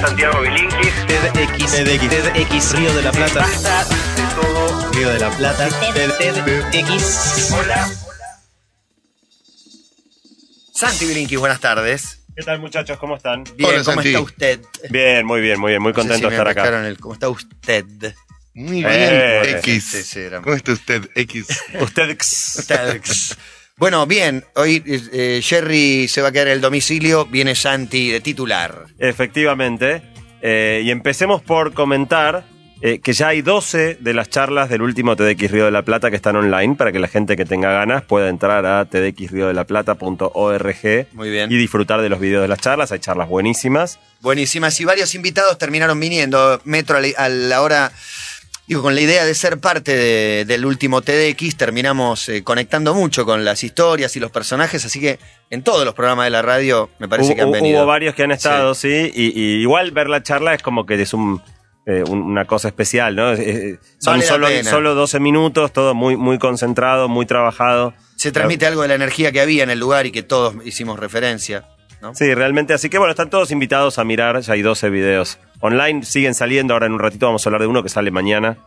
Santiago Bilinkis. TEDx, TEDx, TEDx, Río de la Plata. Basta de todo. Río de la Plata. TEDx. Hola. Santi Bilinkis, buenas tardes. ¿Qué tal muchachos? ¿Cómo están? Bien, Hola, ¿cómo Santi. está usted? Bien, muy bien, muy bien, muy No sé contento si de me estar acá. el- ¿Cómo está usted? Muy bien, Eh, X. este era- ¿Cómo está usted, X? Usted Usted. Bueno, bien, hoy eh, Jerry se va a quedar en el domicilio, viene Santi de titular. Efectivamente. Eh, y empecemos por comentar eh, que ya hay 12 de las charlas del último TDX Río de la Plata que están online para que la gente que tenga ganas pueda entrar a tdxriodelaplata.org y disfrutar de los videos de las charlas. Hay charlas buenísimas. Buenísimas. Y varios invitados terminaron viniendo. Metro a la hora, digo, con la idea de ser parte de- del último TDX, terminamos eh, conectando mucho con las historias y los personajes. Así que en todos los programas de la radio me parece Hubo, que han venido. hubo varios que han estado, sí, y, y igual ver la charla es como que es un, eh, un- una cosa especial, ¿no? Son Vale solo, solo 12 minutos, todo muy, muy concentrado, muy trabajado. Se transmite algo de la energía que había en el lugar y que todos hicimos referencia. ¿No? Sí, realmente. Así que bueno, están todos invitados a mirar. Ya hay 12 videos online. Siguen saliendo. Ahora en un ratito vamos a hablar de uno que sale mañana.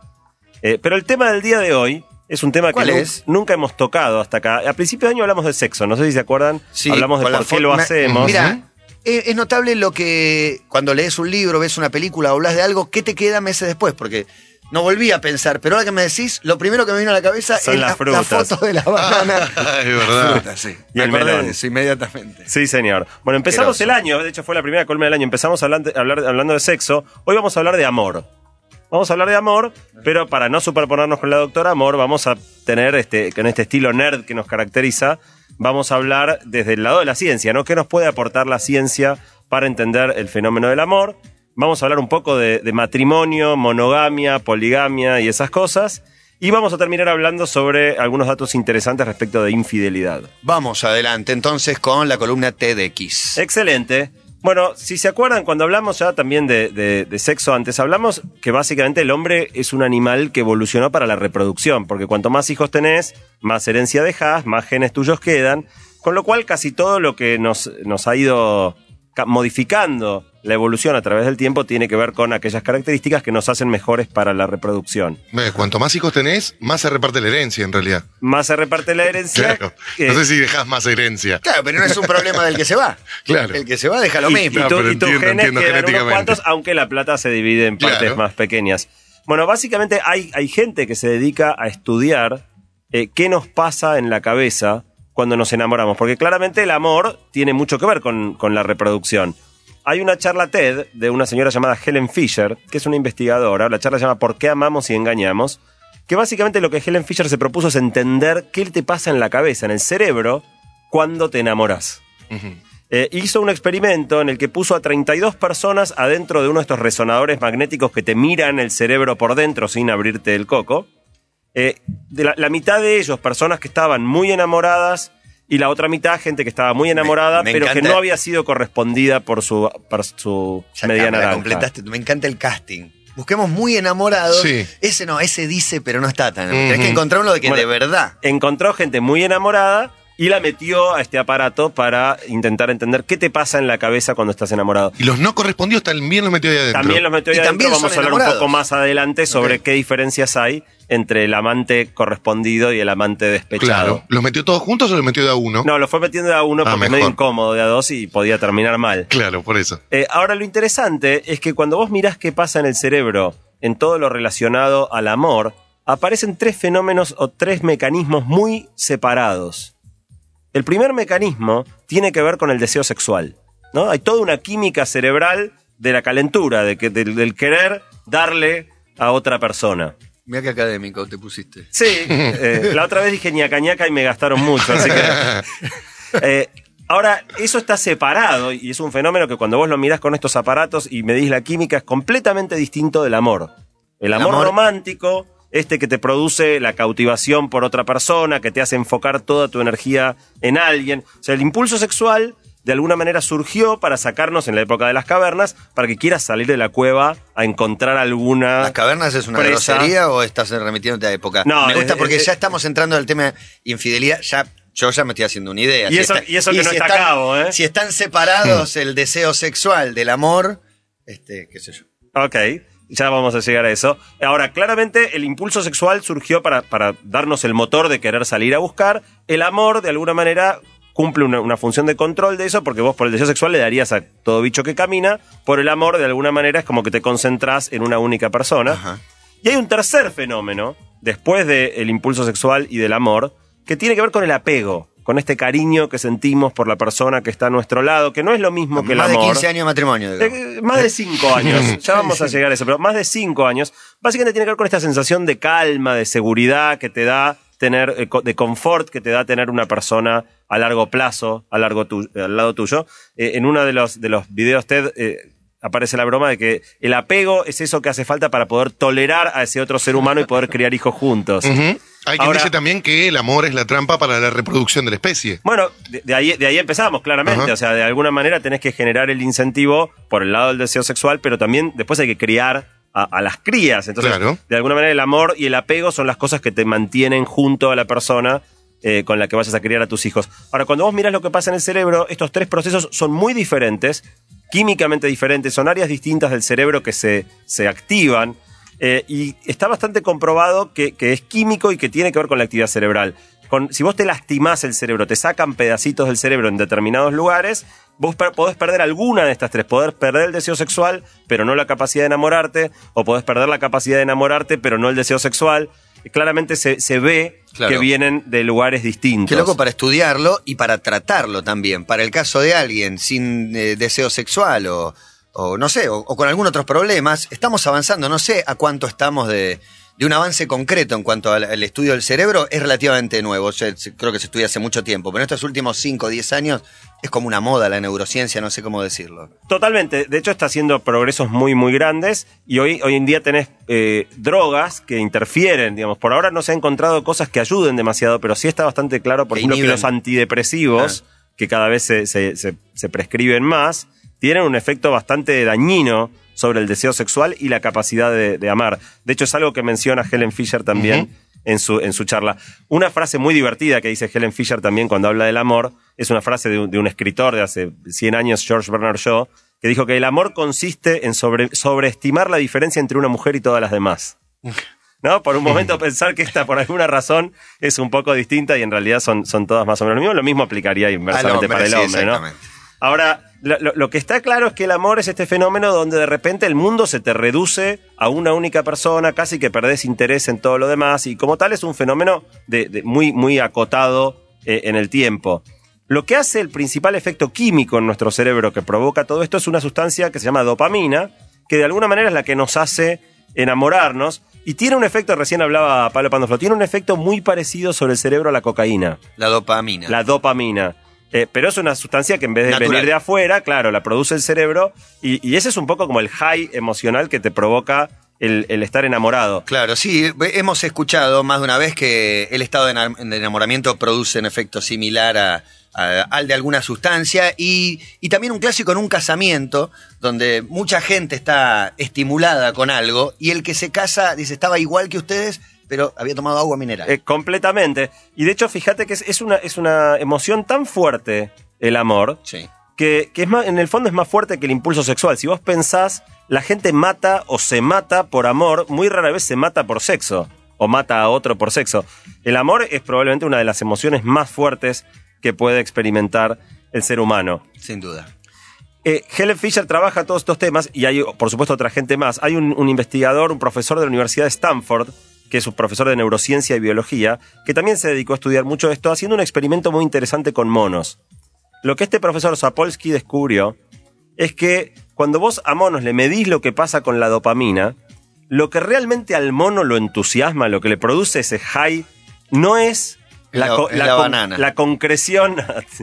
Eh, pero el tema del día de hoy es un tema que nunca hemos tocado hasta acá. A principio de año hablamos de sexo. No sé si se acuerdan. Sí, hablamos de por qué lo hacemos. Mira, eh, es notable lo que cuando lees un libro, ves una película o hablas de algo, ¿qué te queda meses después? Porque no volví a pensar, pero ahora que me decís, lo primero que me vino a la cabeza Son es las la, foto de la banana. Ah, es verdad. Fruta, sí. Y Me el acordé melón. de eso inmediatamente. Sí, señor. Bueno, empezamos el año, de hecho fue la primera columna del año, empezamos hablando, hablar- hablando de sexo, hoy vamos a hablar de amor. Vamos a hablar de amor, pero para no superponernos con la doctora Amor, vamos a tener, este, con este estilo nerd que nos caracteriza, vamos a hablar desde el lado de la ciencia, ¿no? ¿Qué nos puede aportar la ciencia para entender el fenómeno del amor? Vamos a hablar un poco de, de matrimonio, monogamia, poligamia y esas cosas. Y vamos a terminar hablando sobre algunos datos interesantes respecto de infidelidad. Vamos adelante entonces con la columna TDX. Excelente. Bueno, si se acuerdan, cuando hablamos ya también de, de- de sexo antes, hablamos que básicamente el hombre es un animal que evolucionó para la reproducción, porque cuanto más hijos tenés, más herencia dejás, más genes tuyos quedan, con lo cual casi todo lo que nos, nos ha ido ca- modificando la evolución a través del tiempo tiene que ver con aquellas características que nos hacen mejores para la reproducción. Cuanto más hijos tenés, más se reparte la herencia en realidad. Más se reparte la herencia. Claro. No sé si dejás más herencia. Claro, pero no es un problema del que se va. Claro. El que se va deja lo y, mismo. y No, tu- pero y tus entiendo, genes entiendo quedan unos genéticamente. cuantos, aunque la plata se divide en partes Claro. más pequeñas. Bueno, básicamente hay, hay gente que se dedica a estudiar eh, qué nos pasa en la cabeza cuando nos enamoramos, porque claramente el amor tiene mucho que ver con, con la reproducción. Hay una charla TED de una señora llamada Helen Fisher, que es una investigadora, la charla se llama ¿Por qué amamos y engañamos? Que básicamente lo que Helen Fisher se propuso es entender qué te pasa en la cabeza, en el cerebro, cuando te enamoras. Eh, hizo un experimento en el que puso a 32 personas adentro de uno de estos resonadores magnéticos que te miran el cerebro por dentro sin abrirte el coco. Eh, de la, la mitad de ellos, personas que estaban muy enamoradas, y la otra mitad, gente que estaba muy enamorada, me pero que no había sido correspondida por su, por su Ya media la completaste. Me encanta el casting. Busquemos muy enamorados. Sí. Ese no, ese dice, pero no está tan. Ujú. Tenés que encontrar uno de que Bueno, de verdad. encontró gente muy enamorada y la metió a este aparato para intentar entender qué te pasa en la cabeza cuando estás enamorado. Y los no correspondidos también los metió ahí adentro. También los metió ahí Y adentro. también Vamos a hablar un poco más adelante sobre qué diferencias hay entre el amante correspondido y el amante despechado. Claro. ¿Los metió todos juntos o los metió de a uno? No, lo fue metiendo de a uno Ah, porque es mejor. medio incómodo de a dos y podía terminar mal. Claro, por eso. Eh, ahora, lo interesante es que cuando vos mirás qué pasa en el cerebro en todo lo relacionado al amor, aparecen tres fenómenos o tres mecanismos muy separados. El primer mecanismo tiene que ver con el deseo sexual. ¿no? Hay toda una química cerebral de la calentura, de que, del, del querer darle a otra persona. Mira qué académico te pusiste. Sí, eh, la otra vez dije ñaca ñaca y me gastaron mucho, así que... Eh, ahora, eso está separado y es un fenómeno que cuando vos lo mirás con estos aparatos y medís la química es completamente distinto del amor. El amor, amor- romántico, este que te produce la cautivación por otra persona, que te hace enfocar toda tu energía en alguien. O sea, el impulso sexual de alguna manera surgió para sacarnos en la época de las cavernas, para que quieras salir de la cueva a encontrar alguna... ¿Las cavernas es una presa. grosería o estás remitiéndote a época? No, me gusta es- porque es- ya estamos entrando al tema infidelidad. Ya, yo ya me estoy haciendo una idea. Y eso- y eso que no está a están, cabo, ¿eh? Si están separados el deseo sexual del amor, Este, qué sé yo. Ok, ya vamos a llegar a eso. Ahora, claramente el impulso sexual surgió para, para darnos el motor de querer salir a buscar. El amor, de alguna manera, cumple una, una función de control de eso, porque vos por el deseo sexual le darías a todo bicho que camina. Por el amor, de alguna manera, es como que te concentrás en una única persona. Ajá. Y hay un tercer fenómeno, después del impulso sexual y del amor, que tiene que ver con el apego, con este cariño que sentimos por la persona que está a nuestro lado, que no es lo mismo que el Más de amor. 15 años de matrimonio. digamos. Eh, más de cinco años, ya vamos a llegar a eso, pero más de cinco años, básicamente tiene que ver con esta sensación de calma, de seguridad que te da tener, eh, de confort que te da tener una persona a largo plazo, a largo tu- al lado tuyo. Eh, en uno de los, de los videos TED eh, aparece la broma de que el apego es eso que hace falta para poder tolerar a ese otro ser humano y poder criar hijos juntos. Hay quien Ahora- dice también que el amor es la trampa para la reproducción de la especie. Bueno, de, de ahí, de ahí empezamos, claramente. Ajá. O sea, de alguna manera tenés que generar el incentivo por el lado del deseo sexual, pero también después hay que criar a, a las crías. Entonces, Claro. de alguna manera el amor y el apego son las cosas que te mantienen junto a la persona eh, con la que vayas a criar a tus hijos. Ahora, cuando vos mirás lo que pasa en el cerebro, estos tres procesos son muy diferentes, químicamente diferentes, son áreas distintas del cerebro que se, se activan. Eh, y está bastante comprobado que, que es químico y que tiene que ver con la actividad cerebral. Con- si vos te lastimás el cerebro, te sacan pedacitos del cerebro en determinados lugares, vos per- podés perder alguna de estas tres. Podés perder el deseo sexual, pero no la capacidad de enamorarte, o podés perder la capacidad de enamorarte, pero no el deseo sexual. Claramente se, se ve Claro. que vienen de lugares distintos. Qué loco para estudiarlo y para tratarlo también. Para el caso de alguien sin eh, deseo sexual o, o no sé, o, o con algún otros problemas, estamos avanzando. No sé a cuánto estamos de, de un avance concreto en cuanto al, al estudio del cerebro. Es relativamente nuevo. Creo que se estudia hace mucho tiempo. Pero en estos últimos 5 o 10 años es como una moda la neurociencia, no sé cómo decirlo. Totalmente. De hecho, está haciendo progresos muy, muy grandes. Y hoy, hoy en día tenés eh, drogas que interfieren, digamos. Por ahora no se han encontrado cosas que ayuden demasiado, pero sí está bastante claro, por Que ejemplo, que los antidepresivos, que cada vez se, se- se- se prescriben más, tienen un efecto bastante dañino sobre el deseo sexual y la capacidad de, de amar. De hecho, es algo que menciona Helen Fisher también. En su, en su charla. Una frase muy divertida que dice Helen Fisher también cuando habla del amor es una frase de un, de un escritor de hace 100 años, George Bernard Shaw, que dijo que el amor consiste en sobre- sobreestimar la diferencia entre una mujer y todas las demás. ¿No? Por un momento pensar que esta, por alguna razón, es un poco distinta y en realidad son, son todas más o menos lo mismo. Lo mismo aplicaría inversamente hombre, para el sí, hombre, ¿no? Ahora, lo, lo- lo que está claro es que el amor es este fenómeno donde de repente el mundo se te reduce a una única persona, casi que perdés interés en todo lo demás, y como tal es un fenómeno de, de muy, muy acotado eh, en el tiempo. Lo que hace el principal efecto químico en nuestro cerebro que provoca todo esto es una sustancia que se llama dopamina, que de alguna manera es la que nos hace enamorarnos, y tiene un efecto, recién hablaba Pablo Pandolfo, tiene un efecto muy parecido sobre el cerebro a la cocaína. La dopamina. La dopamina. Eh, pero es una sustancia que en vez de Natural. venir de afuera, claro, la produce el cerebro y, y ese es un poco como el high emocional que te provoca el, el estar enamorado. Claro, sí, hemos escuchado más de una vez que el estado de enam- de enamoramiento produce un efecto similar a- a- al de alguna sustancia y, y también un clásico en un casamiento donde mucha gente está estimulada con algo y el que se casa dice estaba igual que ustedes pero había tomado agua mineral. Eh, completamente. Y de hecho, fíjate que es, es una, es una emoción tan fuerte el amor sí. que, que es más, en el fondo es más fuerte que el impulso sexual. Si vos pensás, la gente mata o se mata por amor, muy rara vez se mata por sexo o mata a otro por sexo. El amor es probablemente una de las emociones más fuertes que puede experimentar el ser humano. Sin duda. Eh, Helen Fisher trabaja todos estos temas y hay, por supuesto, otra gente más. Hay un, un investigador, un profesor de la Universidad de Stanford, que es un profesor de neurociencia y biología, que también se dedicó a estudiar mucho esto, haciendo un experimento muy interesante con monos. Lo que este profesor Sapolsky descubrió es que cuando vos a monos le medís lo que pasa con la dopamina, lo que realmente al mono lo entusiasma, lo que le produce ese high, no es la, La- la con- banana. la concreción.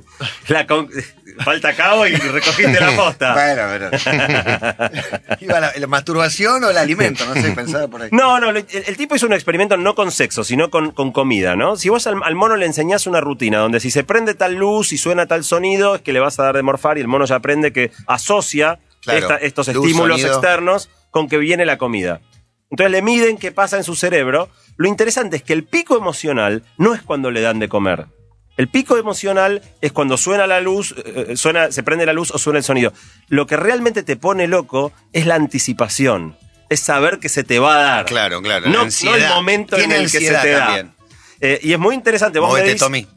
la con- falta cabo y recogiste la posta. Bueno, pero. ¿Iba la, la masturbación o el alimento? No sé, pensaba por ahí. No, no, el, el tipo hizo un experimento no con sexo, sino con, con comida, ¿no? Si vos al, al mono le enseñás una rutina donde si se prende tal luz y suena tal sonido, es que le vas a dar de morfar y el mono ya aprende que asocia Claro, esta- estos luz, estímulos sonido. externos con que viene la comida. Entonces le miden qué pasa en su cerebro. Lo interesante es que el pico emocional no es cuando le dan de comer. El pico emocional es cuando suena la luz, eh, suena, se prende la luz o suena el sonido. Lo que realmente te pone loco es la anticipación. Es saber que se te va a dar. Claro, claro, la No, el momento en el que se te también. da. Eh, y es muy interesante. Vos me decís- Tommy.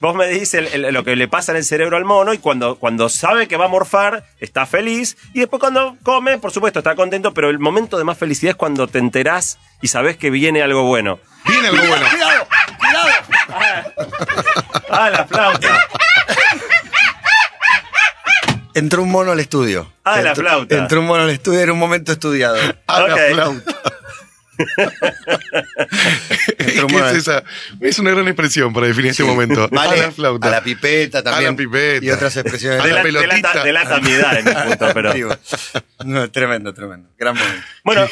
Vos me el- el- lo que le pasa en el cerebro al mono y cuando, cuando sabe que va a morfar, está feliz. Y después cuando come, por supuesto, está contento, pero el momento de más felicidad es cuando te enterás y sabés que viene algo bueno. Viene algo bueno. ¡Cuidado! ¡Cuidado! ¡Ah, la flauta! Entró un mono al estudio. Ah, la Entró- flauta. Entró un mono al estudio, era un momento estudiado. A la Ok. flauta. Entró un ¿Qué mono es al- esa? Es una gran expresión para definir este momento. Vale, a la flauta. a la pipeta también. A la pipeta. Y otras expresiones. A la Dela- pelotita. delata, mi edad en un punto, pero... No, tremendo, tremendo. Gran momento. Bueno,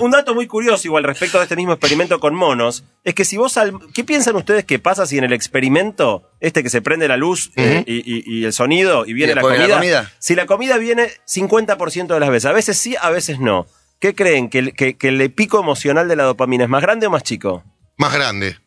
un, dato muy curioso igual respecto de este mismo experimento con monos, es que si vos... al- ¿Qué piensan ustedes que pasa si en el experimento, este que se prende la luz eh, y, y- y el sonido y viene ¿Y la comida, la comida? Si la comida viene 50% de las veces, a veces sí, a veces no. ¿Qué creen? ¿Que, el- que, que el pico emocional de la dopamina es más grande o más chico? Más grande.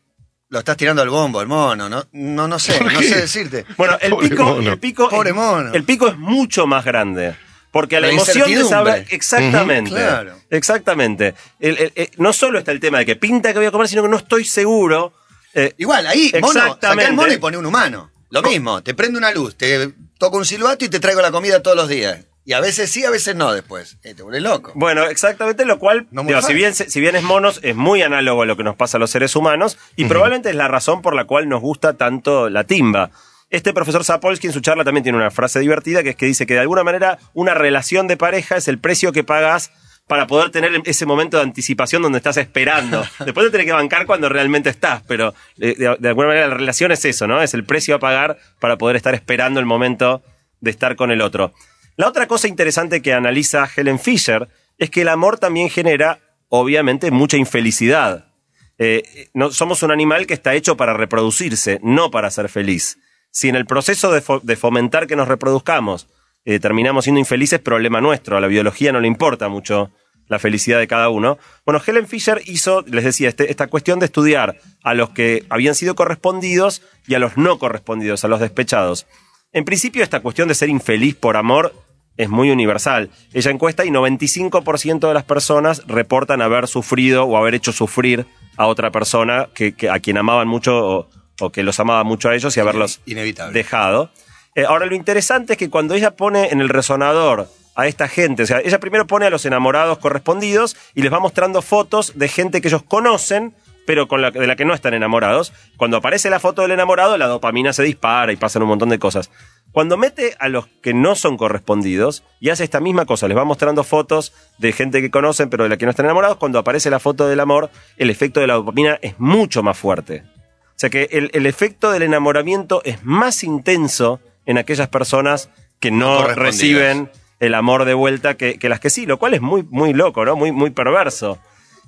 Lo estás tirando al bombo, el mono. No, no, no sé, ¿Por no sé decirte. Bueno, el Pobre pico, mono. el pico, Pobre mono. el pico es mucho más grande. Porque a la, La emoción de saber. Exactamente. Claro. Exactamente. El- el- el- no solo está el tema de que pinta que voy a comer, sino que no estoy seguro. Eh, Igual, ahí, mono, saca el mono y pone un humano. Lo mismo, te prende una luz, te toco un silbato y te traigo la comida todos los días. Y a veces sí, a veces no después. Eh, te vuelves loco. Bueno, exactamente, lo cual, No digo, si bien, si bien es monos, es muy análogo a lo que nos pasa a los seres humanos y probablemente es la razón por la cual nos gusta tanto la timba. Este profesor Sapolsky en su charla también tiene una frase divertida que es que dice que de alguna manera una relación de pareja es el precio que pagas para poder tener ese momento de anticipación donde estás esperando. Después te tenés que bancar cuando realmente estás, pero de, de alguna manera la relación es eso, ¿no? Es el precio a pagar para poder estar esperando el momento de estar con el otro. La otra cosa interesante que analiza Helen Fisher es que el amor también genera, obviamente, mucha infelicidad. Eh, no, somos un animal que está hecho para reproducirse, no para ser feliz. Si en el proceso de, fo- de fomentar que nos reproduzcamos eh, terminamos siendo infelices, problema nuestro. A la biología no le importa mucho la felicidad de cada uno. Bueno, Helen Fisher hizo, les decía, este- esta cuestión de estudiar a los que habían sido correspondidos y a los no correspondidos, a los despechados. En principio, esta cuestión de ser infeliz por amor es muy universal. Ella encuesta y 95% de las personas reportan haber sufrido o haber hecho sufrir a otra persona que, que- a quien amaban mucho o, o que los amaba mucho a ellos y haberlos Inevitable. dejado. Eh, ahora, lo interesante es que cuando ella pone en el resonador a esta gente, o sea, ella primero pone a los enamorados correspondidos y les va mostrando fotos de gente que ellos conocen, pero con la, de la que no están enamorados. Cuando aparece la foto del enamorado, la dopamina se dispara y pasan un montón de cosas. Cuando mete a los que no son correspondidos y hace esta misma cosa, les va mostrando fotos de gente que conocen, pero de la que no están enamorados, cuando aparece la foto del amor, el efecto de la dopamina es mucho más fuerte. O sea que el, el efecto del enamoramiento es más intenso en aquellas personas que no reciben el amor de vuelta que, que las que sí, lo cual es muy, muy loco, ¿no? Muy, muy perverso.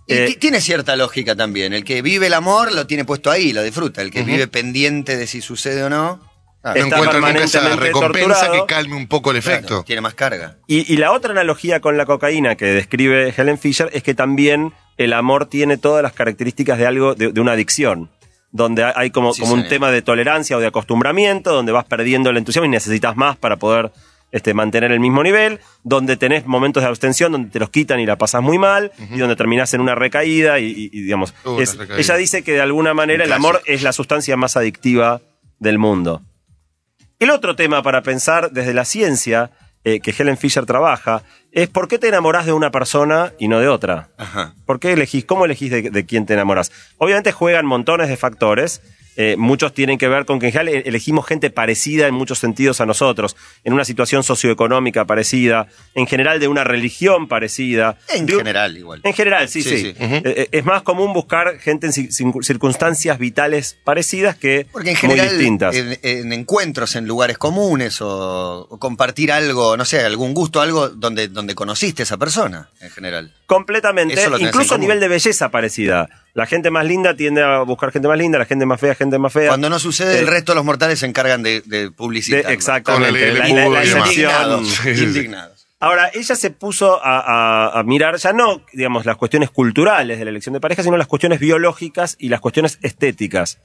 Y Eh, ti- tiene cierta lógica también. El que vive el amor lo tiene puesto ahí, lo disfruta. El que vive pendiente de si sucede o no, ah, No Está encuentra nunca esa permanentemente recompensa torturado. que calme un poco el claro, efecto. tiene más carga. Y, y la otra analogía con la cocaína que describe Helen Fisher es que también el amor tiene todas las características de algo, de, de una adicción. Donde hay- como, Sí, como un tema de tolerancia o de acostumbramiento, donde vas perdiendo el entusiasmo y necesitas más para poder este, mantener el mismo nivel, donde tenés momentos de abstención donde te los quitan y la pasas muy mal, y donde terminás en una recaída y, y- y, digamos, Uh, es- la recaída. ella dice que de alguna manera el amor es la sustancia más adictiva del mundo. El otro tema para pensar desde la ciencia eh, que Helen Fisher trabaja es por qué te enamorás de una persona y no de otra. Ajá. ¿Por qué elegís? ¿Cómo elegís de, de quién te enamorás? Obviamente juegan montones de factores. Eh, muchos tienen que ver con que en general eh, elegimos gente parecida en muchos sentidos a nosotros, en una situación socioeconómica parecida, en general de una religión parecida. En De general, igual. en general, sí, sí. Sí, sí. Eh, eh, es más común buscar gente en circunstancias vitales parecidas que Porque en muy general, distintas. en, en encuentros en lugares comunes o, o compartir algo, no sé, algún gusto, algo donde, donde conociste a esa persona, en general. Completamente. Eso lo tenés Incluso a nivel de belleza parecida. La gente más linda tiende a buscar gente más linda, la gente más fea, gente más fea. Cuando no sucede, Eh, el resto de los mortales se encargan de, de de- publicitar. exactamente. La, la-. Indignados. Ahora, ella se puso a, a- a mirar ya no, digamos, las cuestiones culturales de la elección de pareja, sino las cuestiones biológicas y las cuestiones estéticas.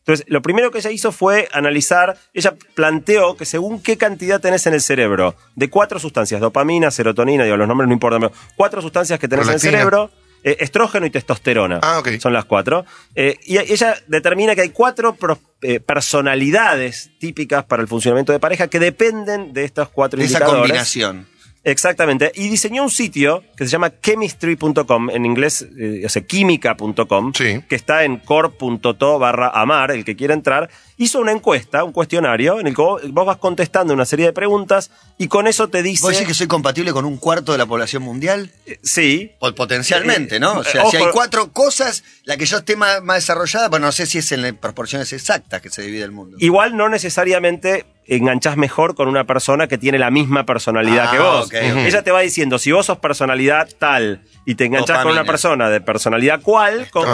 Entonces, lo primero que ella hizo fue analizar, ella planteó que según qué cantidad tenés en el cerebro, de cuatro sustancias, dopamina, serotonina, digo, los nombres no importan, pero cuatro sustancias que tenés en el cerebro, eh, estrógeno y testosterona. Ah, ok. Son las cuatro. Eh, y ella determina que hay cuatro pro- eh, personalidades típicas para el funcionamiento de pareja que dependen de estos cuatro Esa indicadores. combinación. Exactamente. Y diseñó un sitio que se llama chemistry.com, en inglés, eh, o sea, química.com, Sí. que está en core.to barra amar, el que quiera entrar. Hizo una encuesta, un cuestionario, en el que vos, vos vas contestando una serie de preguntas y con eso te dice... ¿Vos decís que soy compatible con un cuarto de la población mundial? Sí. Po- Potencialmente, ¿no? O Eh, sea, si hay cuatro cosas, la que yo esté más, más desarrollada, bueno, no sé si es en proporciones exactas que se divide el mundo. Igual no necesariamente enganchás mejor con una persona que tiene la misma personalidad Ah, que vos. ok, ok. Ella te va diciendo, si vos sos personalidad tal y te enganchás con una persona de personalidad cual, con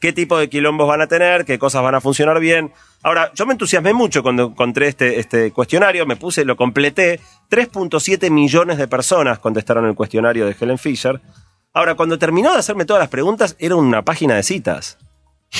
qué tipo de quilombos van a tener, qué cosas van a funcionar bien. Ahora, yo me entusiasmé mucho cuando encontré este, este cuestionario, me puse, lo completé. 3.7 millones de personas contestaron el cuestionario de Helen Fisher. Ahora, cuando terminó de hacerme todas las preguntas, era una página de citas.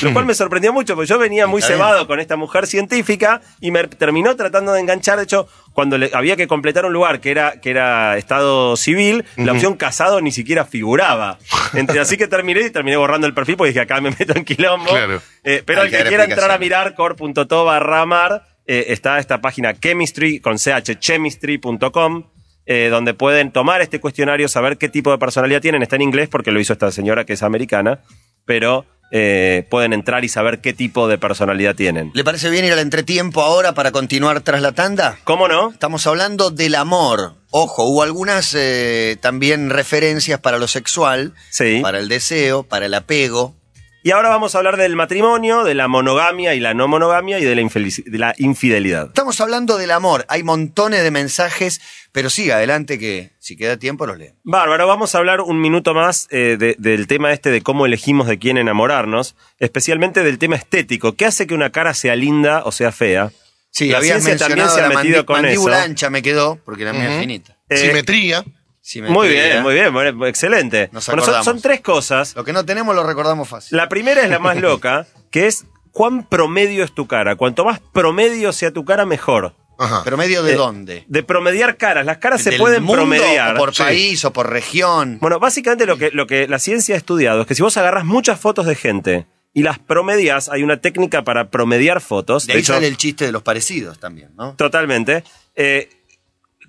Lo cual me sorprendió mucho, porque yo venía muy cebado con esta mujer científica y me terminó tratando de enganchar. De hecho, cuando le, había que completar un lugar que era, que era estado civil, la opción casado ni siquiera figuraba. Entre, así que terminé y terminé borrando el perfil porque dije acá me meto en quilombo. Claro. Eh, pero Hay el que quiera entrar a mirar core.to barra mar, eh, está esta página chemistry con ch chemistry.com. eh, donde pueden tomar este cuestionario, saber qué tipo de personalidad tienen. Está en inglés porque lo hizo esta señora que es americana, pero eh, pueden entrar y saber qué tipo de personalidad tienen. ¿Le parece bien ir al entretiempo ahora para continuar tras la tanda? ¿Cómo no? Estamos hablando del amor. Ojo, hubo algunas eh, también referencias para lo sexual, Sí. para el deseo, para el apego. Y ahora vamos a hablar del matrimonio, de la monogamia y la no monogamia y de la, infelici- de la infidelidad. Estamos hablando del amor. Hay montones de mensajes, pero siga adelante que si queda tiempo los leo. Bárbaro, vamos a hablar un minuto más eh, de- del tema este de cómo elegimos de quién enamorarnos, especialmente del tema estético. ¿Qué hace que una cara sea linda o sea fea? Sí, La habías ciencia también mencionado se ha la metido con mandíbula eso. ancha me quedó, porque la mía es finita. Eh, Simetría. Muy bien, muy bien, excelente. Nos Bueno, son, tres cosas. Lo que no tenemos lo recordamos fácil. La primera es la más loca, que es cuán promedio es tu cara. Cuanto más promedio sea tu cara, mejor. Ajá. ¿Pero medio de Eh, dónde? De promediar caras. Las caras se ¿Del pueden mundo promediar. O por Sí. país o por región. Bueno, básicamente lo que, lo que la ciencia ha estudiado es que si vos agarras muchas fotos de gente y las promedias, hay una técnica para promediar fotos. de ahí hecho, sale el chiste de los parecidos también, ¿no? Totalmente. Eh,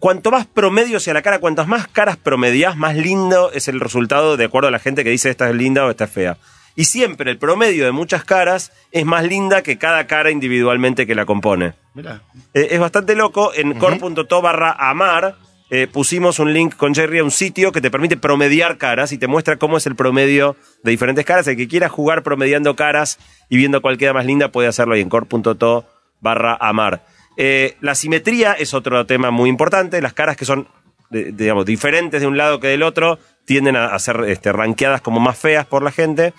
cuanto más promedio sea la cara, cuantas más caras promedias, más lindo es el resultado de acuerdo a la gente que dice esta es linda o esta es fea. Y siempre el promedio de muchas caras es más linda que cada cara individualmente que la compone. Mirá. Eh, es bastante loco. En core.to barra amar eh, pusimos un link con Jerry a un sitio que te permite promediar caras y te muestra cómo es el promedio de diferentes caras. El que quiera jugar promediando caras y viendo cuál queda más linda puede hacerlo ahí en core.to barra amar. Eh, la simetría es otro tema muy importante. Las caras que son, de- digamos, diferentes de un lado que del otro tienden a, a ser este, rankeadas como más feas por la gente.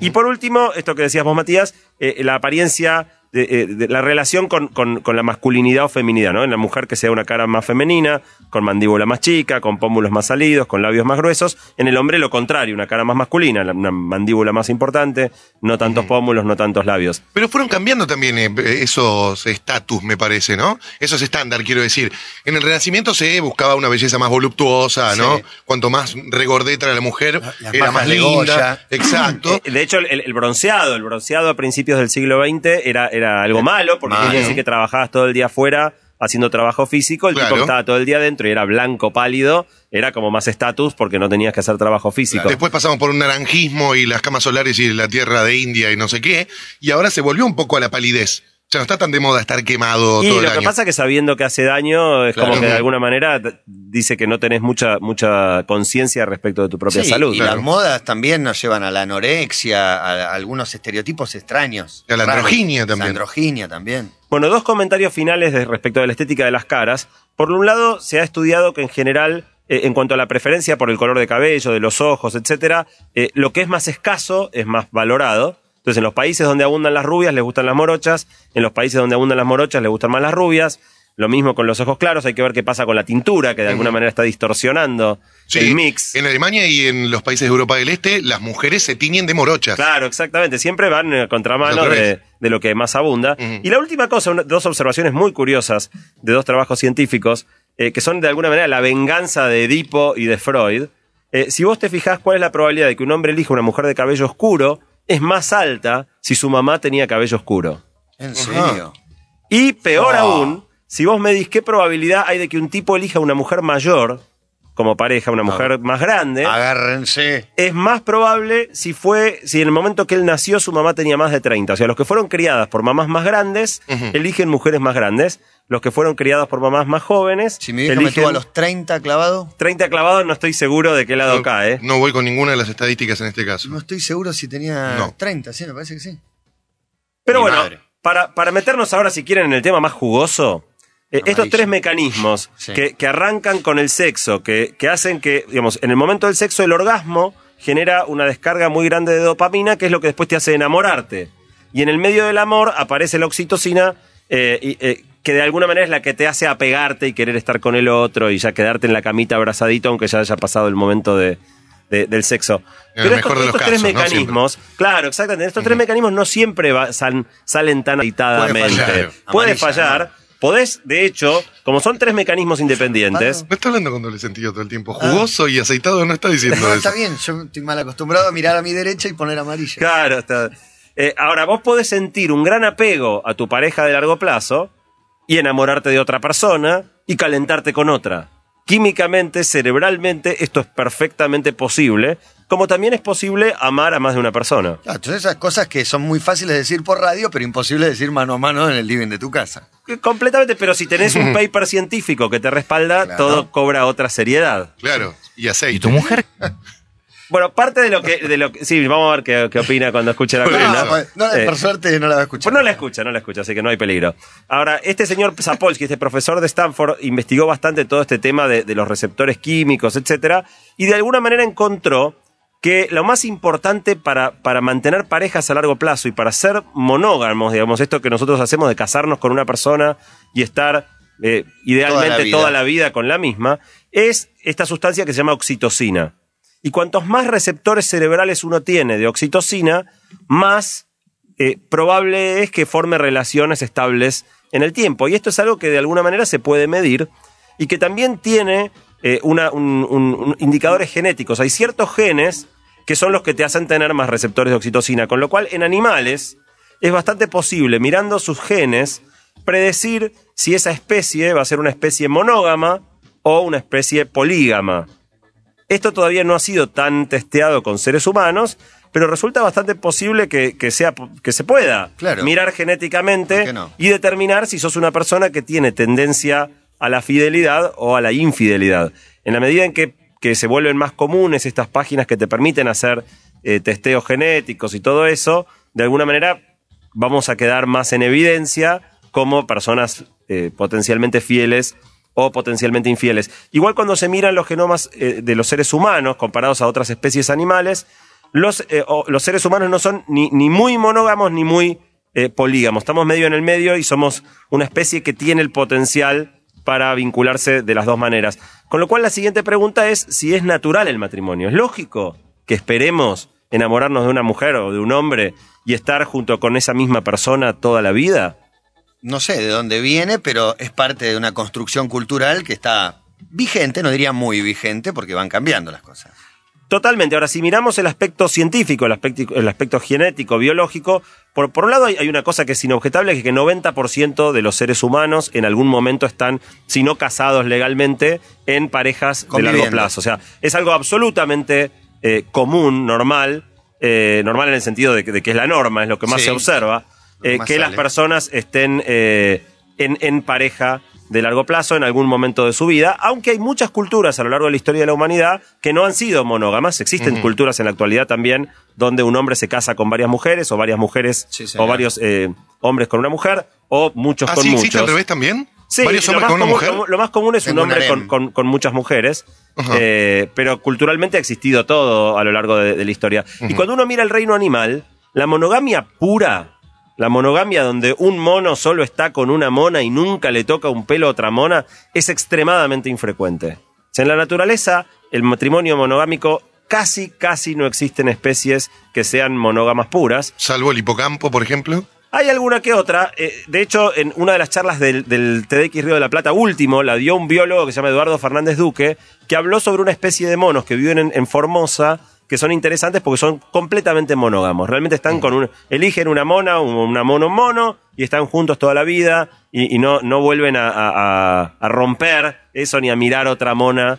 Y por último, esto que decías vos, Matías, eh, la apariencia, de, eh, de la relación con, con- con la masculinidad o feminidad, ¿no? En la mujer que sea una cara más femenina, con mandíbula más chica, con pómulos más salidos, con labios más gruesos. En el hombre lo contrario, una cara más masculina, la- una mandíbula más importante, no tantos pómulos, no tantos labios. Pero fueron cambiando también eh, esos estatus, me parece, ¿no? Esos estándar, quiero decir. En el Renacimiento se buscaba una belleza más voluptuosa, ¿no? Sí. Cuanto más regordeta era la mujer, Las era más linda. Goya. Exacto. Eh, de hecho, el, el bronceado, el bronceado a principios del siglo XX era, era algo malo, porque quiere decir que trabajabas todo el día afuera haciendo trabajo físico, el tipo que estaba todo el día adentro y era blanco, pálido, era como más estatus porque no tenías que hacer trabajo físico. Después pasamos por un naranjismo y las camas solares y la tierra de India y no sé qué. Y ahora se volvió un poco a la palidez. O sea, no está tan de moda estar quemado Y todo lo el que año. pasa es que sabiendo que hace daño, es Claro. como que de alguna manera dice que no tenés mucha, mucha conciencia respecto de tu propia Sí, salud. Y claro. las modas también nos llevan a la anorexia, a, algunos estereotipos extraños. A la raros. androginia también. La androginia también. Bueno, dos comentarios finales de- respecto de la estética de las caras. Por un lado, se ha estudiado que en general, eh, en cuanto a la preferencia por el color de cabello, de los ojos, etcétera, eh, lo que es más escaso es más valorado. Entonces, en los países donde abundan las rubias les gustan las morochas, en los países donde abundan las morochas les gustan más las rubias. Lo mismo con los ojos claros, hay que ver qué pasa con la tintura, que de alguna manera está distorsionando Sí, el mix. En Alemania y en los países de Europa del Este, las mujeres se tiñen de morochas. Claro, exactamente. Siempre van en contramano de, de lo que más abunda. Y la última cosa, una- dos observaciones muy curiosas de dos trabajos científicos, eh, que son de alguna manera la venganza de Edipo y de Freud. Eh, si vos te fijás cuál es la probabilidad de que un hombre elija una mujer de cabello oscuro, es más alta si su mamá tenía cabello oscuro. ¿En serio? Y peor Oh. aún, si vos me dis qué probabilidad hay de que un tipo elija una mujer mayor como pareja, una mujer más grande, Agárrense. es más probable si fue, si en el momento que él nació su mamá tenía más de 30. O sea, los que fueron criadas por mamás más grandes eligen mujeres más grandes. Los que fueron criadas por mamás más jóvenes Si mi me eligen tuvo a los 30 clavado, 30 clavados, no estoy seguro de qué lado no, cae. no voy con ninguna de las estadísticas en este caso. no estoy seguro si tenía No. 30, sí, me parece que sí. Pero Mi bueno, para, para meternos ahora, si quieren, en el tema más jugoso, eh, estos tres mecanismos Sí. que, que arrancan con el sexo, que, que hacen que, digamos, en el momento del sexo el orgasmo genera una descarga muy grande de dopamina, que es lo que después te hace enamorarte. Y en el medio del amor aparece la oxitocina, eh, y, eh, que de alguna manera es la que te hace apegarte y querer estar con el otro y ya quedarte en la camita abrazadito, aunque ya haya pasado el momento de, de- del sexo. En el mejor de los estos tres mecanismos, claro, exactamente, estos tres mecanismos no siempre va- sal- salen tan aceitadamente. fallar. Puede Amarilla, fallar. Podés, de hecho, como son tres mecanismos independientes, No está hablando con doble sentido todo el tiempo. Jugoso y aceitado no está diciendo No, eso. está bien, yo estoy mal acostumbrado a mirar a mi derecha y poner amarilla. Claro, está- eh, ahora vos podés sentir un gran apego a tu pareja de largo plazo y enamorarte de otra persona y calentarte con otra. Químicamente, cerebralmente, esto es perfectamente posible, como también es posible amar a más de una persona. Claro, entonces esas cosas que son muy fáciles de decir por radio, pero imposible de decir mano a mano en el living de tu casa. Eh, Completamente, pero si tenés un paper científico que te respalda, Claro. todo cobra otra seriedad. Claro, y aceite. ¿Y tu mujer? Bueno, parte de lo que, de lo que- sí, vamos a ver qué, qué opina cuando escuche la Por columna. No, no, Eh, por suerte no la va a escuchar. Pues no la escucha, no la escucha, así que no hay peligro. Ahora, este señor Sapolsky, este profesor de Stanford, investigó bastante todo este tema de, de los receptores químicos, etcétera, y de alguna manera encontró que lo más importante para, para mantener parejas a largo plazo y para ser monógamos, digamos, esto que nosotros hacemos de casarnos con una persona y estar eh, idealmente vida. toda la vida con la misma, es esta sustancia que se llama oxitocina. Y cuantos más receptores cerebrales uno tiene de oxitocina, más eh, probable es que forme relaciones estables en el tiempo. Y esto es algo que de alguna manera se puede medir y que también tiene eh, indicadores genéticos. Hay ciertos genes que son los que te hacen tener más receptores de oxitocina, con lo cual en animales es bastante posible, mirando sus genes, predecir si esa especie va a ser una especie monógama o una especie polígama. Esto todavía no ha sido tan testeado con seres humanos, pero resulta bastante posible que, que sea, que se pueda Claro. mirar genéticamente y determinar si sos una persona que tiene tendencia a la fidelidad o a la infidelidad. En la medida en que, que se vuelven más comunes estas páginas que te permiten hacer eh, testeos genéticos y todo eso, de alguna manera vamos a quedar más en evidencia como personas eh, potencialmente fieles o potencialmente infieles. Igual cuando se miran los genomas eh, de los seres humanos comparados a otras especies animales, los, eh, seres humanos no son ni, ni muy monógamos ni muy eh, polígamos. Estamos medio en el medio y somos una especie que tiene el potencial para vincularse de las dos maneras. Con lo cual la siguiente pregunta es si es natural el matrimonio. ¿Es lógico que esperemos enamorarnos de una mujer o de un hombre y estar junto con esa misma persona toda la vida? No sé de dónde viene, pero es parte de una construcción cultural que está vigente, no diría muy vigente, porque van cambiando las cosas. Totalmente. Ahora, si miramos el aspecto científico, el aspecto, el aspecto genético, biológico, por, por un lado hay, hay una cosa que es inobjetable, que es que 90% de los seres humanos en algún momento están, si no casados legalmente, en parejas de largo plazo. O sea, es algo absolutamente eh, común, normal, eh, normal en el sentido de que, de que es la norma, es lo que más Sí. se observa, eh, que las personas estén eh, en, en pareja de largo plazo en algún momento de su vida, aunque hay muchas culturas a lo largo de la historia de la humanidad que no han sido monógamas. Existen culturas en la actualidad también donde un hombre se casa con varias mujeres o varias mujeres Sí, o varios eh, hombres con una mujer o muchos Ah, con sí, muchos. existe al revés también. Sí, Varios lo hombres más con una común- mujer. Lo, lo más común es un hombre con, con- con muchas mujeres, eh, pero culturalmente ha existido todo a lo largo de, de la historia. Y cuando uno mira el reino animal, la monogamia pura La monogamia donde un mono solo está con una mona y nunca le toca un pelo a otra mona es extremadamente infrecuente. En la naturaleza, el matrimonio monogámico casi, casi no existen especies que sean monógamas puras. Salvo el hipocampo, por ejemplo. Hay alguna que otra. eh, de hecho, en una de las charlas del, del TDX Río de la Plata último, la dio un biólogo que se llama Eduardo Fernández Duque, que habló sobre una especie de monos que viven en, en Formosa, que son interesantes porque son completamente monógamos. Realmente están con un. eligen una mona, un- una mono mono, y están juntos toda la vida, y, y no, no vuelven a, a- romper eso ni a mirar otra mona.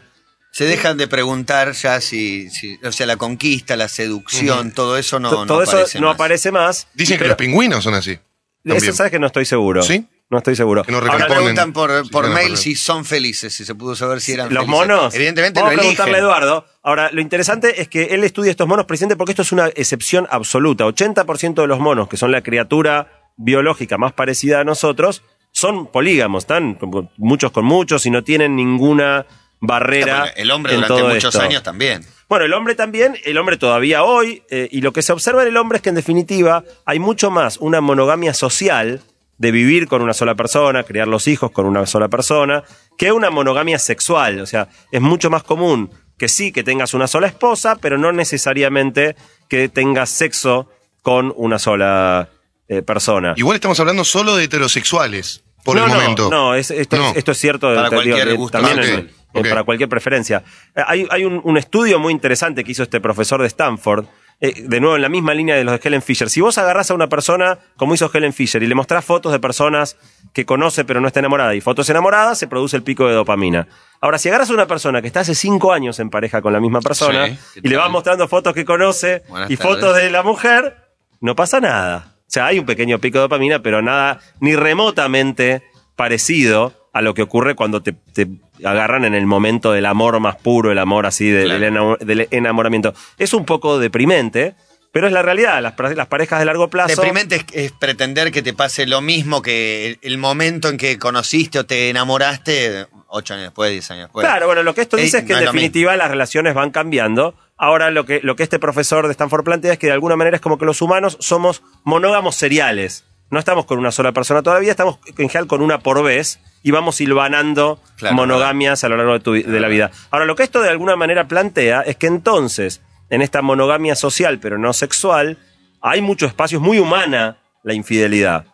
Se dejan de preguntar ya si, si- o sea, la conquista, la seducción, todo eso no, To- no Todo eso aparece no más. aparece más. Dicen que los pingüinos son así. Eso sabes que no estoy seguro. ¿Sí? No estoy seguro. Que no Ahora preguntan por, Sí, por mail si son felices, si se pudo saber si eran los felices. monos. Evidentemente Vamos lo a preguntarle a. Eduardo. Ahora, lo interesante es que él estudia estos monos precisamente porque esto es una excepción absoluta. 80% de los monos, que son la criatura biológica más parecida a nosotros, son polígamos, están muchos con muchos y no tienen ninguna barrera. Bueno, el hombre en durante todo muchos esto. años también. Bueno, el hombre también, el hombre todavía hoy, eh, y lo que se observa en el hombre es que en definitiva hay mucho más una monogamia social de vivir con una sola persona, criar los hijos con una sola persona, que una monogamia sexual. O sea, es mucho más común que sí, que tengas una sola esposa, pero no necesariamente que tengas sexo con una sola eh, persona. Igual estamos hablando solo de heterosexuales, por no, el no, momento. No, es- esto, No. Es, esto es cierto Para te digo, cualquier eh, gusto. también Ah, en- para cualquier preferencia. Eh, Hay, hay un, un estudio muy interesante que hizo este profesor de Stanford, eh, de nuevo en la misma línea de los de Helen Fisher. Si vos agarrás a una persona como hizo Helen Fisher y le mostrás fotos de personas que conoce pero no está enamorada y fotos enamoradas, se produce el pico de dopamina. Ahora, si agarras a una persona que está hace cinco años en pareja con la misma persona Sí, ¿qué y le vas mostrando fotos que conoce Buenas y tardes. fotos de la mujer, no pasa nada. O sea, hay un pequeño pico de dopamina, pero nada ni remotamente parecido a lo que ocurre cuando te, te agarran en el momento del amor más puro, el amor así de- Claro. del, enamo- del enamoramiento. Es un poco deprimente, pero es la realidad. Las, pare- las parejas de largo plazo. Deprimente es, es pretender que te pase lo mismo que el, el momento en que conociste o te enamoraste ocho años después, diez años después. Claro, bueno, lo que esto Eh, dice es que no en definitiva las relaciones van cambiando. Ahora lo que, lo que este profesor de Stanford plantea es que de alguna manera es como que los humanos somos monógamos seriales. No estamos con una sola persona todavía, estamos en general con una por vez y vamos silvanando Claro, monogamias a lo largo de, tu de la vida. Ahora, lo que esto de alguna manera plantea es que entonces, en esta monogamia social pero no sexual, hay mucho espacio, es muy humana la infidelidad.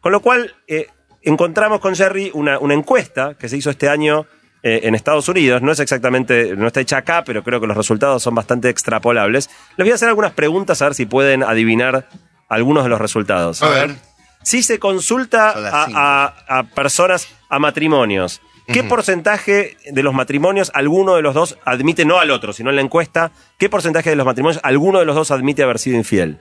Con lo cual, eh, encontramos con Jerry una, una encuesta que se hizo este año eh, en Estados Unidos. No es exactamente, no está hecha acá, pero creo que los resultados son bastante extrapolables. Les voy a hacer algunas preguntas a ver si pueden adivinar algunos de los resultados. A ver. Si se consulta a, cinco. a- a personas, a matrimonios, ¿qué porcentaje de los matrimonios alguno de los dos admite, no al otro, sino en la encuesta, qué porcentaje de los matrimonios alguno de los dos admite haber sido infiel?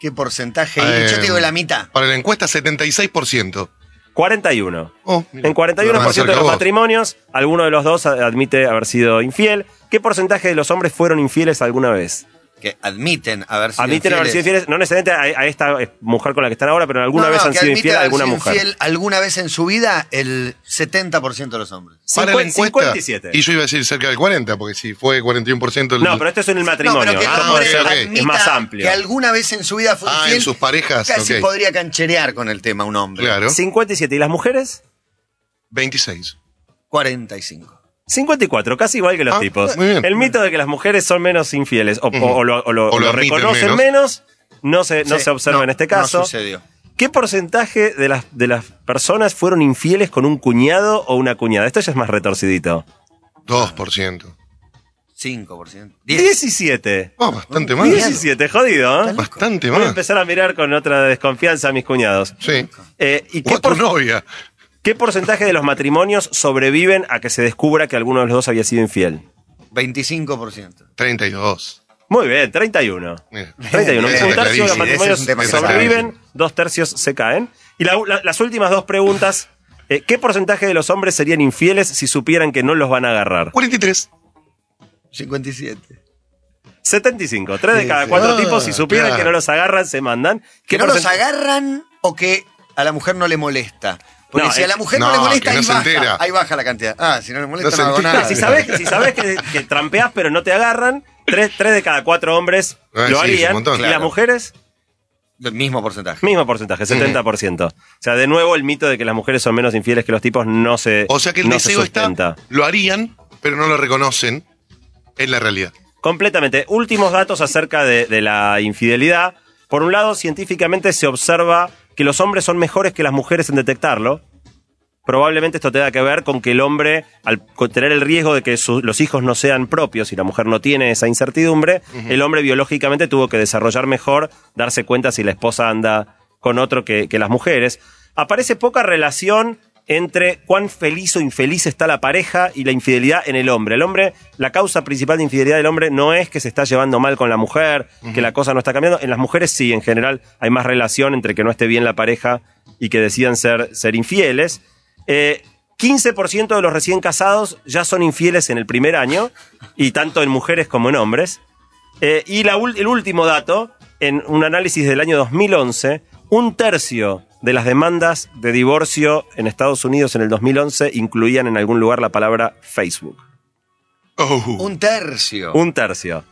¿Qué porcentaje? Eh, Yo te digo la mitad. Para la encuesta, 76%. 41. Oh, mira. En 41% Más cerca de los vos. matrimonios, alguno de los dos admite haber sido infiel. ¿Qué porcentaje de los hombres fueron infieles alguna vez? Que admiten haber sido Admiten haber sido infieles. infieles, no necesariamente a, a esta eh, mujer con la que están ahora, pero alguna No, vez no, han que sido admite infiel a alguna sido mujer. infiel alguna vez en su vida, el 70% de los hombres. Para la encuesta. 57. Y yo iba a decir cerca del 40, porque si fue 41% el- No, pero esto es en el matrimonio. No, pero que Ah, hombre puede ser- ok. es más amplio. Que alguna vez en su vida fue Ah, infiel. en sus parejas, Casi ok. podría cancherear con el tema un hombre. Claro. 57. ¿Y las mujeres? 26. 45. 54, casi igual que los Ah, tipos. muy bien. El mito de que las mujeres son menos infieles o, lo, o lo- O lo lo admiten reconocen menos. menos, no, se, no Sí, se observa no, en este no caso. sucedió. ¿Qué porcentaje de las, de las personas fueron infieles con un cuñado o una cuñada? Esto ya es más retorcidito. 2%. 5%. 10. 17. Oh, bastante más. 17, jodido, ¿eh? Bastante Voy a más. empezar a mirar con otra desconfianza a mis cuñados. Sí. Eh, ¿y O qué, a tu por- novia. Qué porcentaje de los matrimonios sobreviven a que se descubra que alguno de los dos había sido infiel? 25%. 32. Muy bien, 31. Mira. 31. Ese un tercio de los es matrimonios sobreviven, dos tercios se caen. Y la- la- las últimas dos preguntas. eh, ¿Qué porcentaje de los hombres serían infieles si supieran que no los van a agarrar? 43. 57. 75. Tres de cada cuatro Ah, tipos, si supieran claro. que no los agarran, se mandan. Que ¿Qué no los agarran o que a la mujer no le molesta. Porque No, si a la mujer no, no, le molesta, no ahí baja. Ahí baja la cantidad. Ah, si no le molesta, No hago nada. Si sabes, si sabes que, que trampeas pero no te agarran, tres, tres de cada cuatro hombres Ah, lo sí, harían. montón. ¿Y las mujeres? El mismo porcentaje. Mismo porcentaje, 70%. O sea, de nuevo el mito de que las mujeres son menos infieles que los tipos no se O sea que el se deseo está, lo harían, pero no lo reconocen en la realidad. Completamente. Últimos datos acerca de, de la infidelidad. Por un lado, científicamente se observa que los hombres son mejores que las mujeres en detectarlo. Probablemente esto tenga que ver con que el hombre, al tener el riesgo de que su- los hijos no sean propios y la mujer no tiene esa incertidumbre, el hombre biológicamente tuvo que desarrollar mejor, darse cuenta si la esposa anda con otro que, que las mujeres. Aparece poca relación entre cuán feliz o infeliz está la pareja y la infidelidad en el hombre. El hombre, la causa principal de infidelidad del hombre no es que se está llevando mal con la mujer, que la cosa no está cambiando. En las mujeres sí, en general hay más relación entre que no esté bien la pareja y que decidan ser, ser infieles. Eh, 15% de los recién casados ya son infieles en el primer año, y tanto en mujeres como en hombres. Eh, y la el último dato, en un análisis del año 2011, un tercio de las demandas de divorcio en Estados Unidos en el 2011 incluían en algún lugar la palabra Facebook. Oh. Un tercio. Un tercio.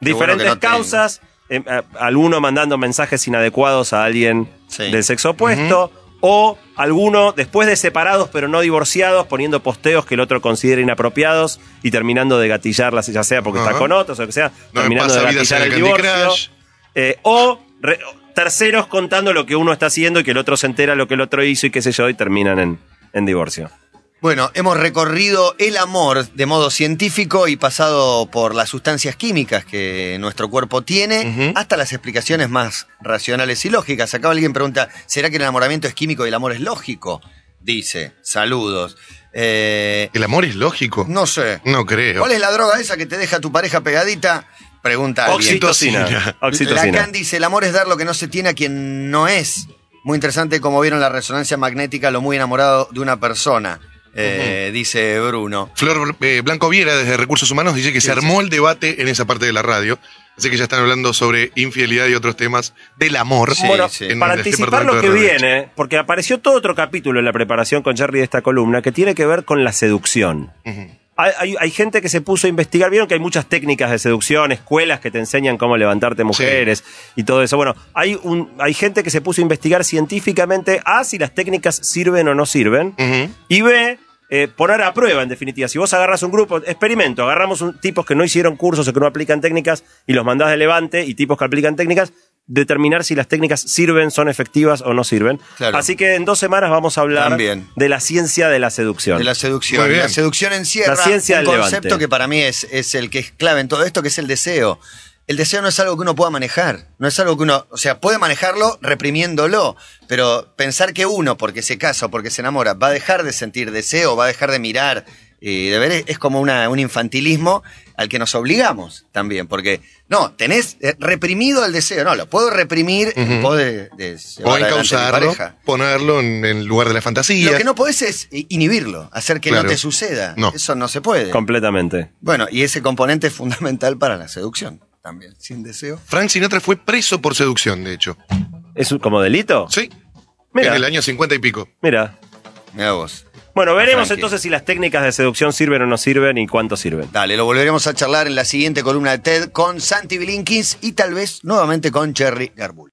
Qué Diferentes no causas, eh, eh, alguno mandando mensajes inadecuados a alguien Sí. del sexo opuesto, o alguno después de separados pero no divorciados, poniendo posteos que el otro considera inapropiados y terminando de gatillarlas, ya sea porque está con otros o lo que sea, No terminando de gatillar el divorcio. Eh, o re- terceros contando lo que uno está haciendo y que el otro se entera lo que el otro hizo y qué sé yo, y terminan en, en divorcio. Bueno, hemos recorrido el amor de modo científico y pasado por las sustancias químicas que nuestro cuerpo tiene, hasta las explicaciones más racionales y lógicas. Acá alguien pregunta, ¿será que el enamoramiento es químico y el amor es lógico? Dice, saludos. Eh, ¿El amor es lógico? no sé. No creo. ¿Cuál es la droga esa que te deja tu pareja pegadita? Pregunta. Oxitocina. Oxitocina. Oxitocina. Lacan dice, el amor es dar lo que no se tiene a quien no es. Muy interesante como vieron la resonancia magnética, lo muy enamorado de una persona, eh, dice Bruno. Flor eh, Blanco Viera, desde Recursos Humanos, dice que se armó el debate en esa parte de la radio. Así que ya están hablando sobre infidelidad y otros temas del amor. Sí, bueno, sí. en para anticipar lo que viene, porque apareció todo otro capítulo en la preparación con Jerry de esta columna que tiene que ver con la seducción. Hay, hay- hay gente que se puso a investigar, vieron que hay muchas técnicas de seducción, escuelas que te enseñan cómo levantarte mujeres y todo eso. Bueno, hay, un, hay gente que se puso a investigar científicamente a si las técnicas sirven o no sirven y B, eh, poner a prueba, en definitiva. Si vos agarras un grupo, experimento, agarramos un, tipos que no hicieron cursos o que no aplican técnicas y los mandás de levante y tipos que aplican técnicas, determinar si las técnicas sirven, son efectivas o no sirven. Claro. Así que en dos semanas vamos a hablar También. de la ciencia de la seducción. De la seducción. La seducción encierra La ciencia un concepto levante. que para mí es, es el que es clave en todo esto, que es el deseo. El deseo no es algo que uno pueda manejar, no es algo que uno, o sea, puede manejarlo reprimiéndolo, pero pensar que uno, porque se casa o porque se enamora, va a dejar de sentir deseo, va a dejar de mirar y de ver, es- es como una, un infantilismo al que nos obligamos también, porque no, tenés eh, reprimido el deseo, no, lo puedo reprimir en Ujú. pos de, O encauzarlo, ponerlo en el lugar de la fantasía. Lo que no podés es inhibirlo, hacer que Claro. no te suceda. No. Eso no se puede. Completamente. Bueno, y ese componente es fundamental para la seducción también. Sin deseo. Frank Sinatra fue preso por seducción, de hecho. ¿Es un- como delito? Sí. Mira. En el año 50 y pico. Mira. Mira vos. Bueno, veremos Frankie. entonces si las técnicas de seducción sirven o no sirven y cuánto sirven. Dale, lo volveremos a charlar en la siguiente columna de TED con Santi Bilinkins y tal vez nuevamente con Cherry Garbul.